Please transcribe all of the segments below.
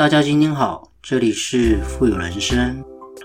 大家今天好，这里是富有人生。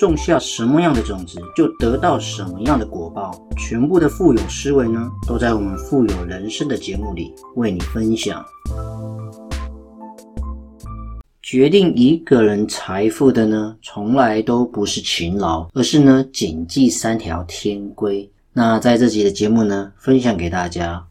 种下什么样的种子，就得到什么样的果报。全部的富有思维呢，都在我们富有人生的节目里为你分享。决定一个人财富的呢，从来都不是勤劳，而是呢谨记三条天规。那在这集的节目呢，分享给大家。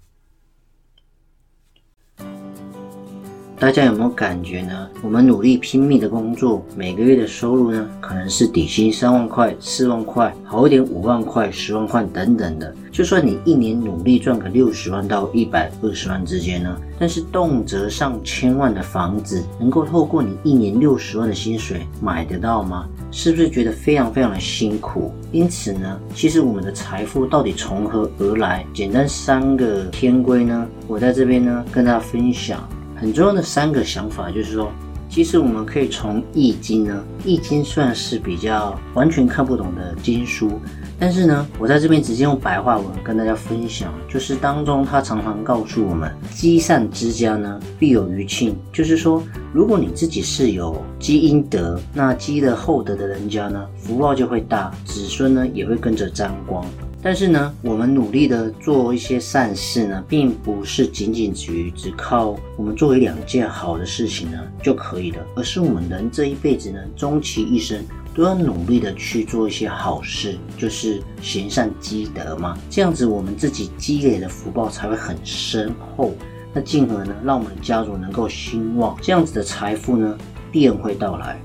大家有没有感觉呢？我们努力拼命的工作，每个月的收入呢，可能是底薪三万块、四万块，好一点五万块、十万块等等的。就算你一年努力赚个六十万到一百二十万之间呢，但是动辄上千万的房子，能够透过你一年六十万的薪水买得到吗？是不是觉得非常非常的辛苦？因此呢，其实我们的财富到底从何而来？简单三个天规呢，我在这边呢跟大家分享。很重要的三个想法就是说，其实我们可以从《易经》呢，《易经》算是比较完全看不懂的经书，但是呢，我在这边直接用白话文跟大家分享，就是当中它常常告诉我们，积善之家呢必有余庆，就是说，如果你自己是有积阴德，那积了厚德的人家呢，福报就会大，子孙呢也会跟着沾光。但是呢，我们努力的做一些善事呢，并不是仅仅只于只靠我们做一两件好的事情呢就可以了，而是我们人这一辈子呢，终其一生都要努力的去做一些好事，就是行善积德嘛。这样子我们自己积累的福报才会很深厚，那进而呢，让我们的家族能够兴旺，这样子的财富呢，必然会到来。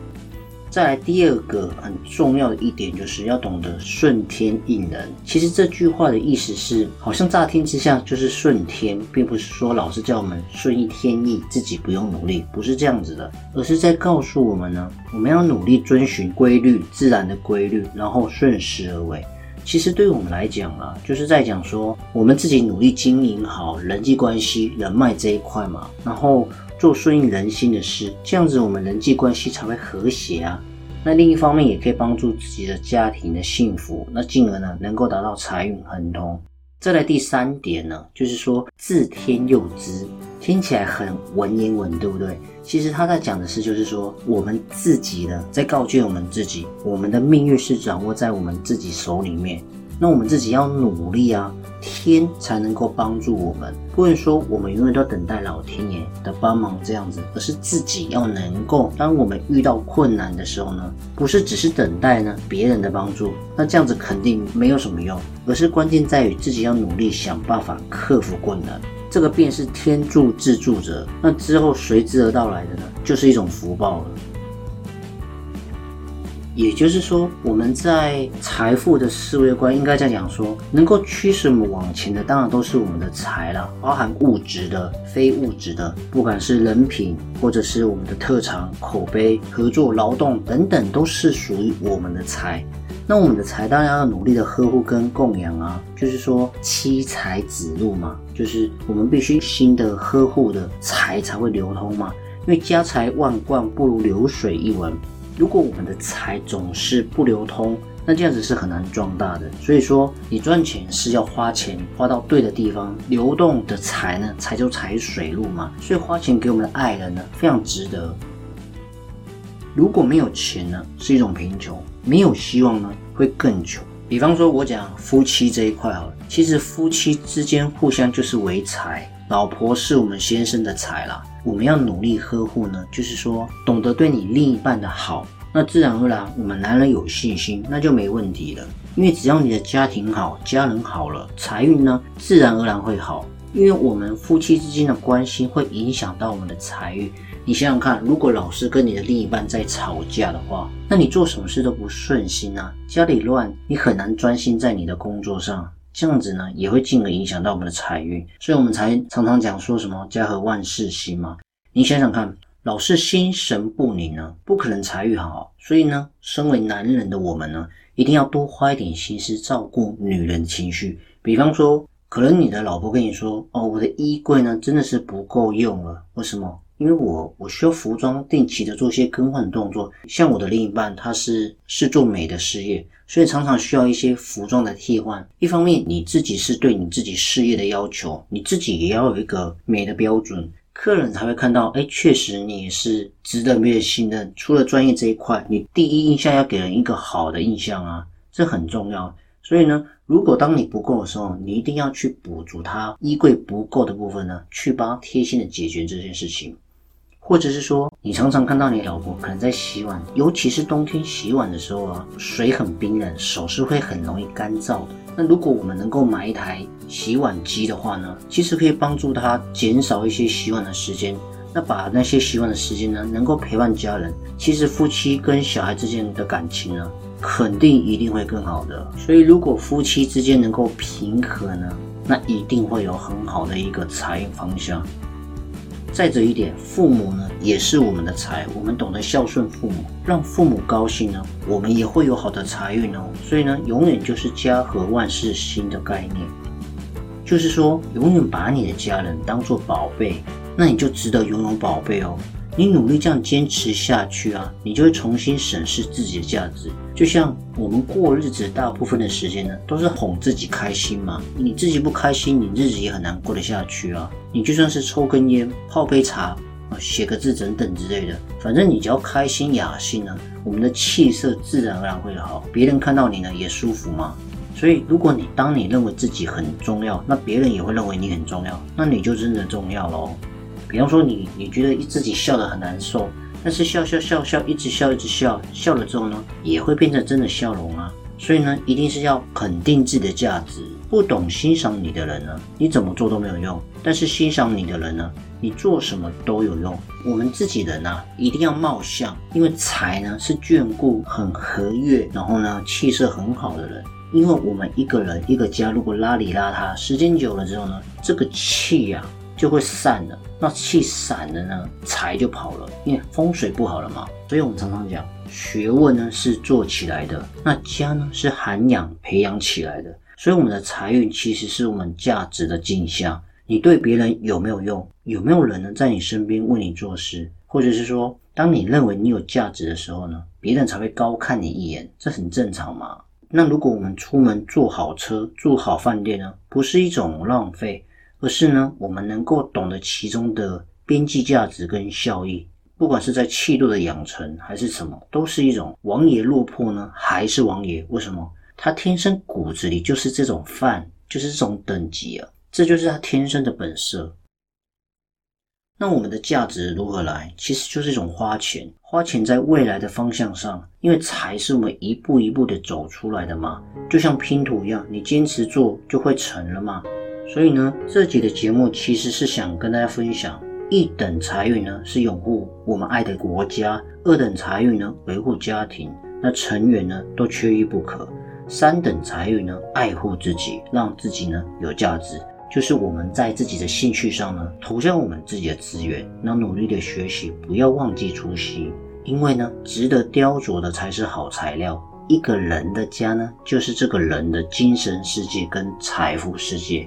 再来第二个很重要的一点，就是要懂得顺天应人。其实这句话的意思是，好像乍听之下就是顺天，并不是说老师叫我们顺应天意，自己不用努力，不是这样子的，而是在告诉我们呢，我们要努力遵循规律，自然的规律，然后顺势而为。其实对于我们来讲啊，就是在讲说，我们自己努力经营好人际关系、人脉这一块嘛，然后。做顺应人心的事，这样子我们人际关系才会和谐啊。那另一方面也可以帮助自己的家庭的幸福，那进而呢能够达到财运亨通。再来第三点呢，就是说自天佑之，听起来很文言文，对不对？其实他在讲的是，就是说我们自己呢在告诫我们自己，我们的命运是掌握在我们自己手里面。那我们自己要努力啊，天才能够帮助我们。不能说我们永远都等待老天爷的帮忙这样子，而是自己要能够，当我们遇到困难的时候呢，不是只是等待呢别人的帮助，那这样子肯定没有什么用，而是关键在于自己要努力想办法克服困难。这个便是天助自助者，那之后随之而到来的呢，就是一种福报了。也就是说，我们在财富的思维观，应该在讲说，能够驱使我们往前的，当然都是我们的财了，包含物质的、非物质的，不管是人品，或者是我们的特长、口碑、合作、劳动等等，都是属于我们的财。那我们的财当然要努力的呵护跟供养啊，就是说妻财子禄嘛，就是我们必须新的呵护的财才会流通嘛，因为家财万贯不如流水一文。如果我们的财总是不流通，那这样子是很难壮大的。所以说，你赚钱是要花钱花到对的地方，流动的财呢，才就财水路嘛。所以花钱给我们的爱人呢，非常值得。如果没有钱呢，是一种贫穷；没有希望呢，会更穷。比方说，我讲夫妻这一块好了，其实夫妻之间互相就是为财，老婆是我们先生的财啦。我们要努力呵护呢，就是说懂得对你另一半的好，那自然而然我们男人有信心，那就没问题了。因为只要你的家庭好，家人好了，财运呢自然而然会好。因为我们夫妻之间的关系会影响到我们的财运。你想想看，如果老是跟你的另一半在吵架的话，那你做什么事都不顺心啊，家里乱，你很难专心在你的工作上。这样子呢，也会进而影响到我们的财运，所以我们才常常讲说什么家和万事兴嘛。你想想看，老是心神不宁呢，不可能财运好。所以呢，身为男人的我们呢，一定要多花一点心思照顾女人的情绪。比方说，可能你的老婆跟你说：“哦，我的衣柜呢真的是不够用了，为什么？因为我我需要服装定期的做一些更换动作。像我的另一半，他是是做美的事业，所以常常需要一些服装的替换。一方面，你自己是对你自己事业的要求，你自己也要有一个美的标准。”客人才会看到，哎，确实你是值得别人信任。除了专业这一块，你第一印象要给人一个好的印象啊，这很重要。所以呢，如果当你不够的时候，你一定要去补足他衣柜不够的部分呢，去帮贴心的解决这件事情。或者是说，你常常看到你老婆可能在洗碗，尤其是冬天洗碗的时候啊，水很冰冷，手是会很容易干燥的。那如果我们能够买一台洗碗机的话呢，其实可以帮助她减少一些洗碗的时间。那把那些洗碗的时间呢，能够陪伴家人，其实夫妻跟小孩之间的感情呢，肯定一定会更好的。所以如果夫妻之间能够平和呢，那一定会有很好的一个财运方向。再者一点，父母呢也是我们的财，我们懂得孝顺父母，让父母高兴呢，我们也会有好的财运哦。所以呢，永远就是家和万事兴的概念，就是说，永远把你的家人当做宝贝，那你就值得拥有宝贝哦。你努力这样坚持下去啊，你就会重新审视自己的价值。就像我们过日子，大部分的时间呢，都是哄自己开心嘛。你自己不开心，你日子也很难过得下去啊。你就算是抽根烟、泡杯茶啊、写个字等等之类的，反正你只要开心雅兴呢，我们的气色自然而然会好，别人看到你呢也舒服嘛。所以，如果你当你认为自己很重要，那别人也会认为你很重要，那你就真的重要喽。比方说，你你觉得自己笑得很难受，但是笑笑笑笑，一直笑一直笑，笑了之后呢，也会变成真的笑容啊。所以呢，一定是要肯定自己的价值。不懂欣赏你的人呢，你怎么做都没有用；但是欣赏你的人呢，你做什么都有用。我们自己人啊，一定要貌相，因为财呢是眷顾很和悦，然后呢气色很好的人。因为我们一个人一个家，如果邋里邋遢，时间久了之后呢，这个气呀。就会散了，那气散了呢，财就跑了，因为风水不好了嘛。所以我们常常讲，学问呢是做起来的，那家呢是涵养培养起来的。所以我们的财运其实是我们价值的镜像。你对别人有没有用？有没有人能在你身边为你做事？或者是说，当你认为你有价值的时候呢，别人才会高看你一眼，这很正常嘛。那如果我们出门坐好车、住好饭店呢，不是一种浪费？而是呢，我们能够懂得其中的边际价值跟效益，不管是在气度的养成还是什么，都是一种王爷落魄呢，还是王爷？为什么？他天生骨子里就是这种范，就是这种等级啊，这就是他天生的本色。那我们的价值如何来？其实就是一种花钱，花钱在未来的方向上，因为财是我们一步一步的走出来的嘛，就像拼图一样，你坚持做就会成了嘛。所以呢，这集的节目其实是想跟大家分享：一等财运呢是拥护我们爱的国家；二等财运呢维护家庭，那成员呢都缺一不可；三等财运呢爱护自己，让自己呢有价值，就是我们在自己的兴趣上呢投向我们自己的资源，那努力的学习，不要忘记初心，因为呢值得雕琢的才是好材料。一个人的家呢，就是这个人的精神世界跟财富世界。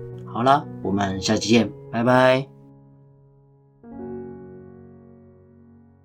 好了，我们下期见，拜拜。